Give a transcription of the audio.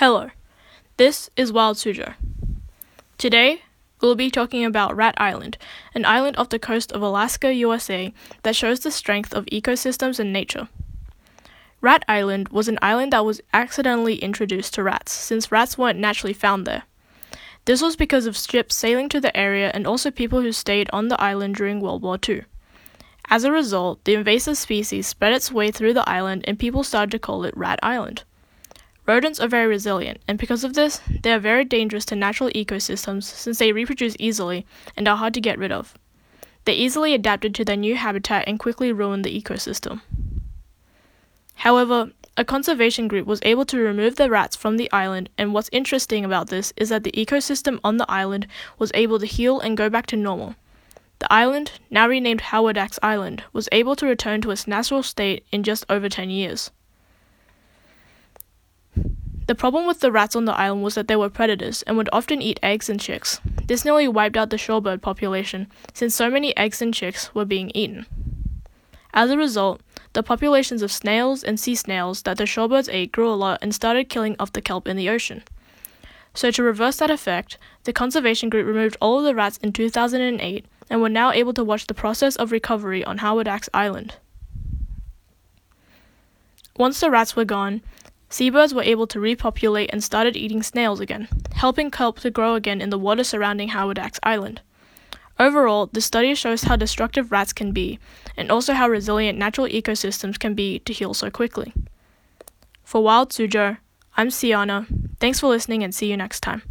Hello, this is Wild Suzhou. Today, we'll be talking about Rat Island, an island off the coast of Alaska, USA, that shows the strength of ecosystems and nature. Rat Island was an island that was accidentally introduced to rats, since rats weren't naturally found there. This was because of ships sailing to the area and also people who stayed on the island during World War II. As a result, the invasive species spread its way through the island and people started to call it Rat Island. Rodents are very resilient, and because of this, they are very dangerous to natural ecosystems since they reproduce easily and are hard to get rid of. They easily adapted to their new habitat and quickly ruined the ecosystem. However, a conservation group was able to remove the rats from the island, and what's interesting about this is that the ecosystem on the island was able to heal and go back to normal. The island, now renamed Hawadax Island, was able to return to its natural state in just over 10 years. The problem with the rats on the island was that they were predators and would often eat eggs and chicks. This nearly wiped out the shorebird population, since so many eggs and chicks were being eaten. As a result, the populations of snails and sea snails that the shorebirds ate grew a lot and started killing off the kelp in the ocean. So, to reverse that effect, the conservation group removed all of the rats in 2008 and were now able to watch the process of recovery on Hawadax Island. Once the rats were gone, Seabirds were able to repopulate and started eating snails again, helping kelp to grow again in the water surrounding Hawadax Island. Overall, the study shows how destructive rats can be, and also how resilient natural ecosystems can be to heal so quickly. For Wild Suzhou, I'm Siana. Thanks for listening and see you next time.